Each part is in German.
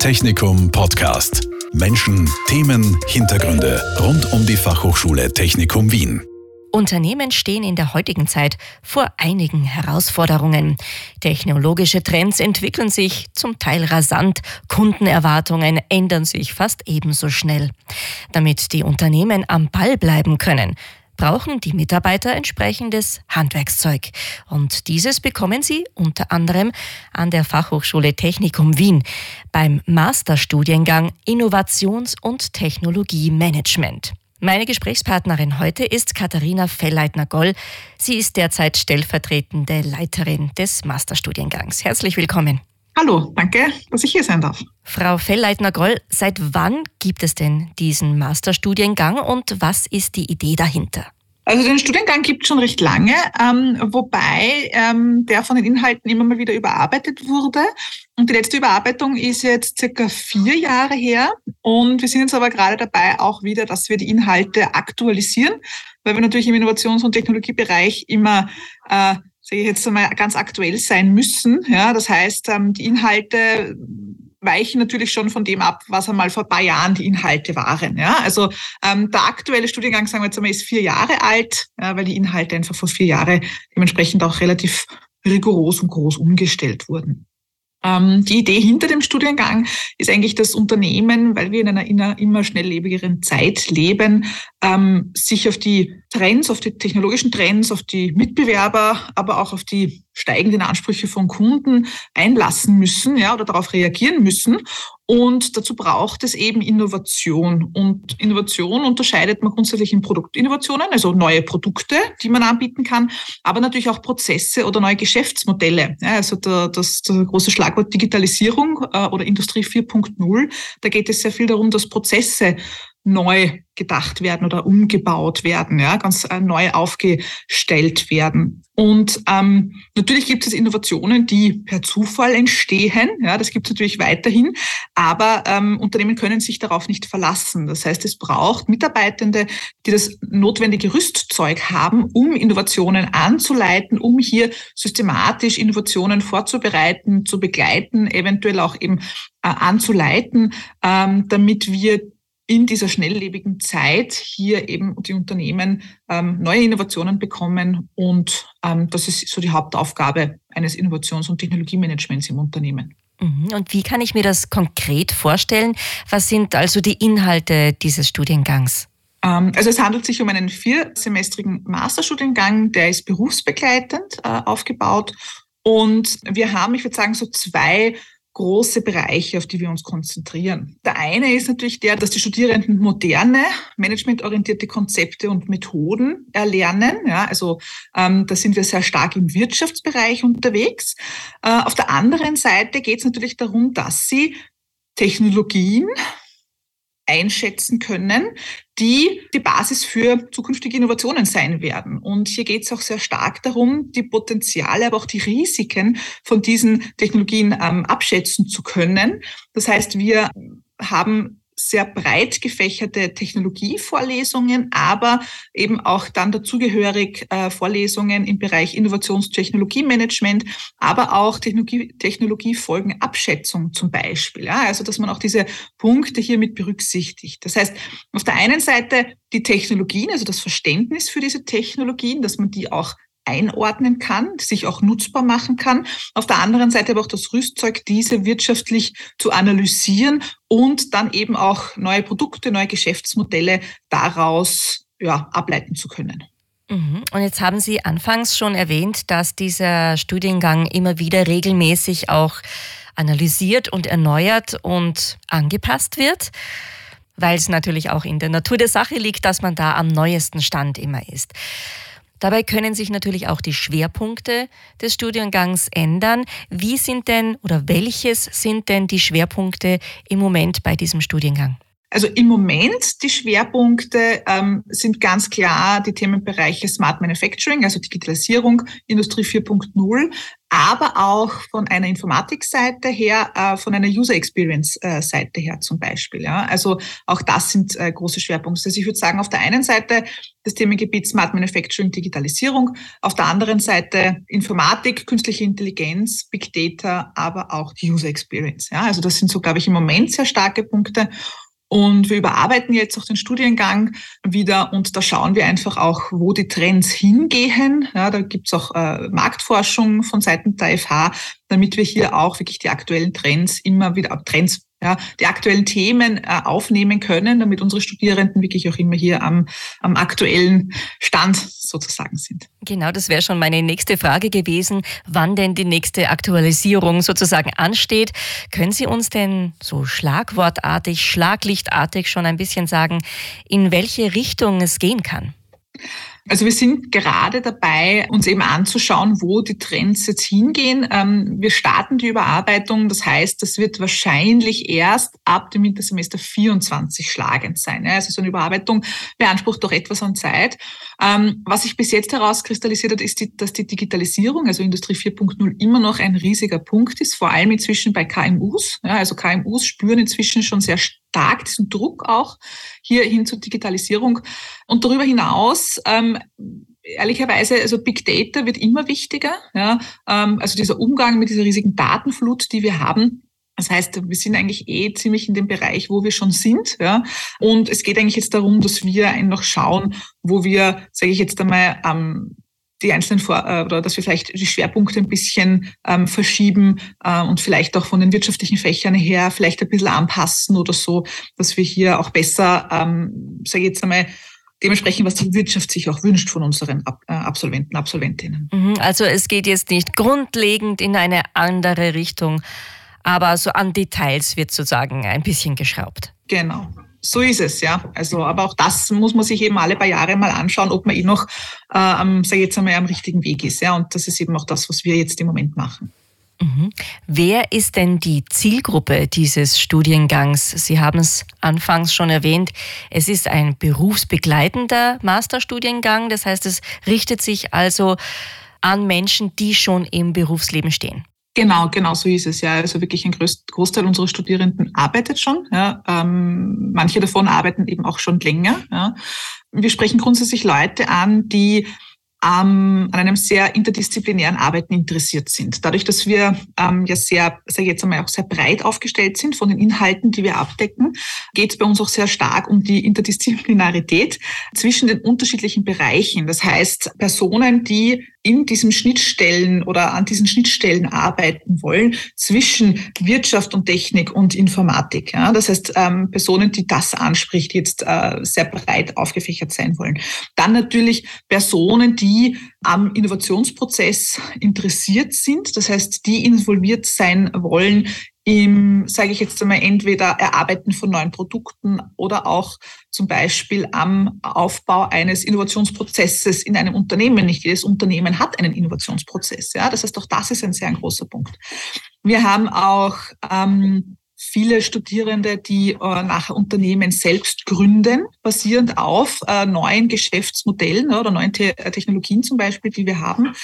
Technikum Podcast. Menschen, Themen, Hintergründe rund um die Fachhochschule Technikum Wien. Unternehmen stehen in der heutigen Zeit vor einigen Herausforderungen. Technologische Trends entwickeln sich zum Teil rasant, Kundenerwartungen ändern sich fast ebenso schnell. Damit die Unternehmen am Ball bleiben können, brauchen die Mitarbeiter entsprechendes Handwerkszeug. Und dieses bekommen sie unter anderem an der Fachhochschule Technikum Wien beim Masterstudiengang Innovations- und Technologiemanagement. Meine Gesprächspartnerin heute ist Katharina Fellleitner-Goll. Sie ist derzeit stellvertretende Leiterin des Masterstudiengangs. Herzlich willkommen. Hallo, danke, dass ich hier sein darf. Frau Fellleitner-Groll, seit wann gibt es denn diesen Masterstudiengang und was ist die Idee dahinter? Also den Studiengang gibt es schon recht lange, ähm, wobei ähm, der von den Inhalten immer mal wieder überarbeitet wurde. Und die letzte Überarbeitung ist jetzt circa vier Jahre her. Und wir sind jetzt aber gerade dabei auch wieder, dass wir die Inhalte aktualisieren, weil wir natürlich im Innovations- und Technologiebereich immer äh, sage ich jetzt einmal, ganz aktuell sein müssen. Ja, das heißt, ähm, die Inhalte weichen natürlich schon von dem ab, was einmal vor ein paar Jahren die Inhalte waren. Ja, also ähm, der aktuelle Studiengang, sagen wir jetzt einmal, ist vier Jahre alt, ja, weil die Inhalte einfach vor vier Jahren dementsprechend auch relativ rigoros und groß umgestellt wurden. Ähm, die Idee hinter dem Studiengang ist eigentlich das Unternehmen, weil wir in einer immer schnelllebigeren Zeit leben, ähm, sich auf die Trends, auf die technologischen Trends, auf die Mitbewerber, aber auch auf die steigenden Ansprüche von Kunden einlassen müssen, ja, oder darauf reagieren müssen. Und dazu braucht es eben Innovation. Und Innovation unterscheidet man grundsätzlich in Produktinnovationen, also neue Produkte, die man anbieten kann, aber natürlich auch Prozesse oder neue Geschäftsmodelle. Ja, also der, das, das große Schlagwort Digitalisierung äh, oder Industrie 4.0, da geht es sehr viel darum, dass Prozesse neu gedacht werden oder umgebaut werden, ja, ganz äh, neu aufgestellt werden. Und ähm, natürlich gibt es Innovationen, die per Zufall entstehen. Ja, das gibt es natürlich weiterhin, aber ähm, Unternehmen können sich darauf nicht verlassen. Das heißt, es braucht Mitarbeitende, die das notwendige Rüstzeug haben, um Innovationen anzuleiten, um hier systematisch Innovationen vorzubereiten, zu begleiten, eventuell auch eben äh, anzuleiten, ähm, damit wir in dieser schnelllebigen Zeit hier eben die Unternehmen ähm, neue Innovationen bekommen. Und ähm, das ist so die Hauptaufgabe eines Innovations- und Technologiemanagements im Unternehmen. Mhm. Und wie kann ich mir das konkret vorstellen? Was sind also die Inhalte dieses Studiengangs? Ähm, also es handelt sich um einen viersemestrigen Masterstudiengang, der ist berufsbegleitend äh, aufgebaut. Und wir haben, ich würde sagen, so zwei große Bereiche, auf die wir uns konzentrieren. Der eine ist natürlich der, dass die Studierenden moderne, managementorientierte Konzepte und Methoden erlernen. Ja, also ähm, da sind wir sehr stark im Wirtschaftsbereich unterwegs. Äh, auf der anderen Seite geht es natürlich darum, dass sie Technologien, einschätzen können, die die Basis für zukünftige Innovationen sein werden. Und hier geht es auch sehr stark darum, die Potenziale, aber auch die Risiken von diesen Technologien ähm, abschätzen zu können. Das heißt, wir haben sehr breit gefächerte Technologievorlesungen, aber eben auch dann dazugehörig äh, Vorlesungen im Bereich Innovationstechnologiemanagement, aber auch Technologie, Technologiefolgenabschätzung zum Beispiel. Ja? Also, dass man auch diese Punkte hier mit berücksichtigt. Das heißt, auf der einen Seite die Technologien, also das Verständnis für diese Technologien, dass man die auch einordnen kann, sich auch nutzbar machen kann. Auf der anderen Seite aber auch das Rüstzeug, diese wirtschaftlich zu analysieren und dann eben auch neue Produkte, neue Geschäftsmodelle daraus ja, ableiten zu können. Mhm. Und jetzt haben Sie anfangs schon erwähnt, dass dieser Studiengang immer wieder regelmäßig auch analysiert und erneuert und angepasst wird, weil es natürlich auch in der Natur der Sache liegt, dass man da am neuesten Stand immer ist. Dabei können sich natürlich auch die Schwerpunkte des Studiengangs ändern. Wie sind denn oder welches sind denn die Schwerpunkte im Moment bei diesem Studiengang? Also im Moment die Schwerpunkte ähm, sind ganz klar die Themenbereiche Smart Manufacturing, also Digitalisierung, Industrie 4.0, aber auch von einer Informatikseite her, äh, von einer User Experience äh, Seite her zum Beispiel. Ja. Also auch das sind äh, große Schwerpunkte. Also ich würde sagen, auf der einen Seite das Themengebiet Smart Manufacturing, Digitalisierung, auf der anderen Seite Informatik, künstliche Intelligenz, Big Data, aber auch die User Experience. Ja. Also das sind so, glaube ich, im Moment sehr starke Punkte. Und wir überarbeiten jetzt auch den Studiengang wieder und da schauen wir einfach auch, wo die Trends hingehen. Ja, da gibt's auch äh, Marktforschung von Seiten der FH, damit wir hier auch wirklich die aktuellen Trends immer wieder, Trends ja, die aktuellen Themen äh, aufnehmen können, damit unsere Studierenden wirklich auch immer hier am, am aktuellen Stand sozusagen sind. Genau, das wäre schon meine nächste Frage gewesen, wann denn die nächste Aktualisierung sozusagen ansteht. Können Sie uns denn so schlagwortartig, schlaglichtartig schon ein bisschen sagen, in welche Richtung es gehen kann? Also wir sind gerade dabei, uns eben anzuschauen, wo die Trends jetzt hingehen. Ähm, wir starten die Überarbeitung. Das heißt, das wird wahrscheinlich erst ab dem Wintersemester 24 schlagend sein. Also so eine Überarbeitung beansprucht doch etwas an Zeit. Ähm, was sich bis jetzt herauskristallisiert hat, ist, dass die Digitalisierung, also Industrie 4.0, immer noch ein riesiger Punkt ist, vor allem inzwischen bei KMUs. Also KMUs spüren inzwischen schon sehr stark diesen Druck auch hier hin zur Digitalisierung. Und darüber hinaus, ähm, ehrlicherweise, also Big Data wird immer wichtiger. Ja? Ähm, also dieser Umgang mit dieser riesigen Datenflut, die wir haben, das heißt, wir sind eigentlich eh ziemlich in dem Bereich, wo wir schon sind. Ja? Und es geht eigentlich jetzt darum, dass wir noch schauen, wo wir, sage ich jetzt einmal, ähm, die einzelnen Vor äh, oder dass wir vielleicht die Schwerpunkte ein bisschen ähm, verschieben äh, und vielleicht auch von den wirtschaftlichen Fächern her vielleicht ein bisschen anpassen oder so, dass wir hier auch besser, ähm, sage ich jetzt einmal, dementsprechend, was die Wirtschaft sich auch wünscht von unseren äh, Absolventen, Absolventinnen. Mhm, also es geht jetzt nicht grundlegend in eine andere Richtung, aber so an Details wird sozusagen ein bisschen geschraubt. Genau. So ist es, ja. Also, aber auch das muss man sich eben alle paar Jahre mal anschauen, ob man eh noch, äh, am, sag jetzt einmal, am richtigen Weg ist. Ja. Und das ist eben auch das, was wir jetzt im Moment machen. Mhm. Wer ist denn die Zielgruppe dieses Studiengangs? Sie haben es anfangs schon erwähnt. Es ist ein berufsbegleitender Masterstudiengang. Das heißt, es richtet sich also an Menschen, die schon im Berufsleben stehen. Genau, genau so ist es ja. Also wirklich ein Großteil unserer Studierenden arbeitet schon. Ja. Ähm, manche davon arbeiten eben auch schon länger. Ja. Wir sprechen grundsätzlich Leute an, die ähm, an einem sehr interdisziplinären Arbeiten interessiert sind. Dadurch, dass wir ähm, ja sehr, sage ich jetzt einmal, auch sehr breit aufgestellt sind von den Inhalten, die wir abdecken, geht es bei uns auch sehr stark um die Interdisziplinarität zwischen den unterschiedlichen Bereichen. Das heißt, Personen, die in diesen Schnittstellen oder an diesen Schnittstellen arbeiten wollen zwischen Wirtschaft und Technik und Informatik. Ja? Das heißt, ähm, Personen, die das anspricht, jetzt äh, sehr breit aufgefächert sein wollen. Dann natürlich Personen, die am Innovationsprozess interessiert sind, das heißt, die involviert sein wollen im, sage ich jetzt einmal, entweder Erarbeiten von neuen Produkten oder auch zum Beispiel am Aufbau eines Innovationsprozesses in einem Unternehmen. Nicht jedes Unternehmen hat einen Innovationsprozess. Ja, das heißt, auch das ist ein sehr großer Punkt. Wir haben auch ähm, viele Studierende, die äh, nachher Unternehmen selbst gründen, basierend auf äh, neuen Geschäftsmodellen ne, oder neuen Te Technologien zum Beispiel, die wir haben.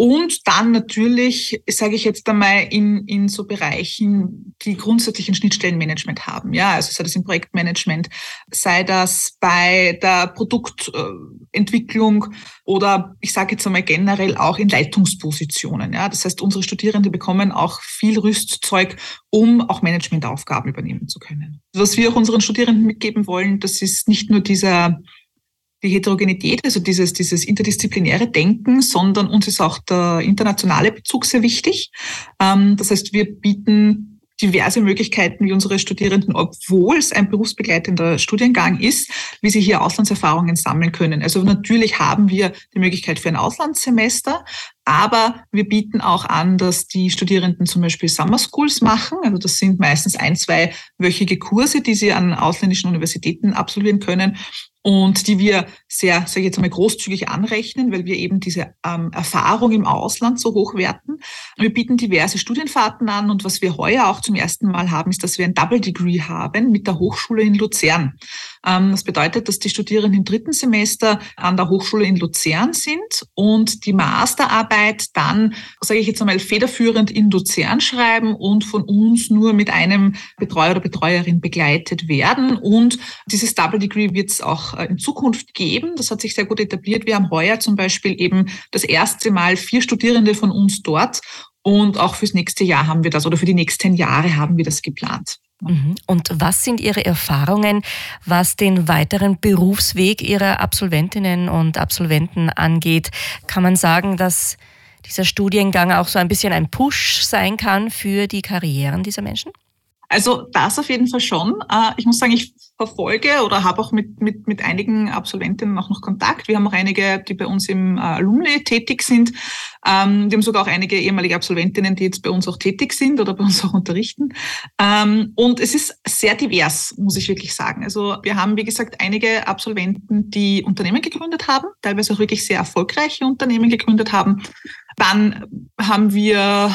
Und dann natürlich, sage ich jetzt einmal, in, in so Bereichen, die grundsätzlichen Schnittstellenmanagement haben. Ja, also sei das im Projektmanagement, sei das bei der Produktentwicklung oder ich sage jetzt einmal generell auch in Leitungspositionen. Ja, das heißt, unsere Studierenden bekommen auch viel Rüstzeug, um auch Managementaufgaben übernehmen zu können. Was wir auch unseren Studierenden mitgeben wollen, das ist nicht nur dieser die Heterogenität, also dieses, dieses interdisziplinäre Denken, sondern uns ist auch der internationale Bezug sehr wichtig. Ähm, das heißt, wir bieten diverse Möglichkeiten, wie unsere Studierenden, obwohl es ein berufsbegleitender Studiengang ist, wie sie hier Auslandserfahrungen sammeln können. Also natürlich haben wir die Möglichkeit für ein Auslandssemester, aber wir bieten auch an, dass die Studierenden zum Beispiel Summer Schools machen. Also das sind meistens ein, zweiwöchige Kurse, die sie an ausländischen Universitäten absolvieren können und die wir sehr, sage ich jetzt einmal, großzügig anrechnen, weil wir eben diese ähm, Erfahrung im Ausland so hoch werten. Wir bieten diverse Studienfahrten an und was wir heuer auch zum ersten Mal haben, ist, dass wir ein Double Degree haben mit der Hochschule in Luzern. Ähm, das bedeutet, dass die Studierenden im dritten Semester an der Hochschule in Luzern sind und die Masterarbeit dann, sage ich jetzt einmal, federführend in Luzern schreiben und von uns nur mit einem Betreuer oder Betreuerin begleitet werden. Und dieses Double Degree wird es auch äh, in Zukunft geben. Das hat sich sehr gut etabliert. Wir haben heuer zum Beispiel eben das erste Mal vier Studierende von uns dort. Und auch fürs nächste Jahr haben wir das oder für die nächsten Jahre haben wir das geplant. Mhm. Und was sind Ihre Erfahrungen, was den weiteren Berufsweg Ihrer Absolventinnen und Absolventen angeht? Kann man sagen, dass dieser Studiengang auch so ein bisschen ein Push sein kann für die Karrieren dieser Menschen? Also das auf jeden Fall schon. Äh, ich muss sagen, ich verfolge oder habe auch mit, mit, mit einigen Absolventinnen auch noch Kontakt. Wir haben auch einige, die bei uns im äh, Alumni tätig sind. Ähm, wir haben sogar auch einige ehemalige Absolventinnen, die jetzt bei uns auch tätig sind oder bei uns auch unterrichten. Ähm, und es ist sehr divers, muss ich wirklich sagen. Also wir haben, wie gesagt, einige Absolventen, die Unternehmen gegründet haben, teilweise auch wirklich sehr erfolgreiche Unternehmen gegründet haben. Dann haben wir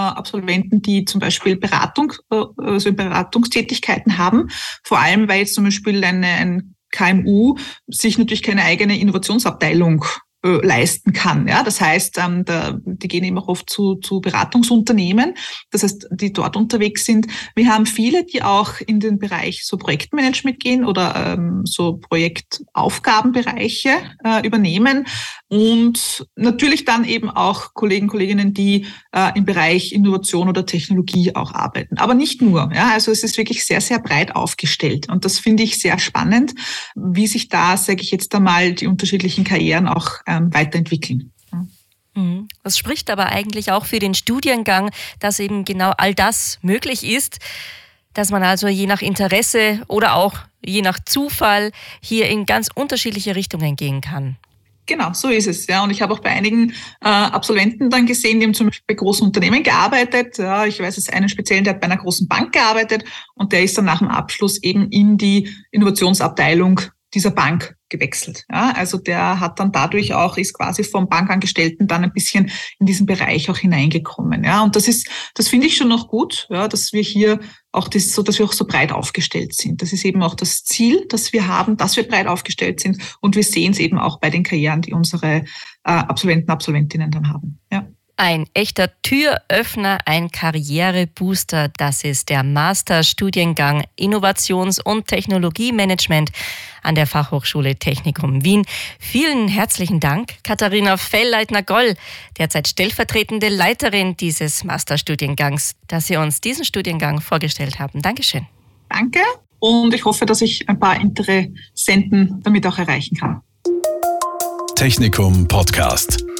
Absolventen, die zum Beispiel Beratung, äh, also Beratungstätigkeiten haben, vor allem weil jetzt zum Beispiel eine, ein KMU sich natürlich keine eigene Innovationsabteilung äh, leisten kann. Ja, das heißt, ähm, da, die gehen eben auch oft zu, zu Beratungsunternehmen, das heißt, die dort unterwegs sind. Wir haben viele, die auch in den Bereich so Projektmanagement gehen oder ähm, so Projektaufgabenbereiche äh, übernehmen und natürlich dann eben auch Kollegen, Kolleginnen, die äh, im Bereich Innovation oder Technologie auch arbeiten. Aber nicht nur. Ja, also es ist wirklich sehr, sehr breit aufgestellt und das finde ich sehr spannend, wie sich da, sage ich jetzt einmal, die unterschiedlichen Karrieren auch ähm, weiterentwickeln. Mhm. Das spricht aber eigentlich auch für den Studiengang, dass eben genau all das möglich ist, dass man also je nach Interesse oder auch je nach Zufall hier in ganz unterschiedliche Richtungen gehen kann. Genau, so ist es. Ja, und ich habe auch bei einigen äh, Absolventen dann gesehen, die haben zum Beispiel bei großen Unternehmen gearbeitet. Ja, ich weiß es einen speziellen, der hat bei einer großen Bank gearbeitet und der ist dann nach dem Abschluss eben in die Innovationsabteilung dieser Bank gewechselt. Ja, also der hat dann dadurch auch, ist quasi vom Bankangestellten dann ein bisschen in diesen Bereich auch hineingekommen. Ja, und das ist, das finde ich schon noch gut, ja, dass wir hier auch das, so, dass wir auch so breit aufgestellt sind. Das ist eben auch das Ziel, das wir haben, dass wir breit aufgestellt sind. Und wir sehen es eben auch bei den Karrieren, die unsere äh, Absolventen, Absolventinnen dann haben. Ja. Ein echter Türöffner, ein Karrierebooster, das ist der Masterstudiengang Innovations- und Technologiemanagement an der Fachhochschule Technikum Wien. Vielen herzlichen Dank, Katharina Fellleitner-Goll, derzeit stellvertretende Leiterin dieses Masterstudiengangs, dass Sie uns diesen Studiengang vorgestellt haben. Dankeschön. Danke und ich hoffe, dass ich ein paar Interessenten damit auch erreichen kann. Technikum Podcast.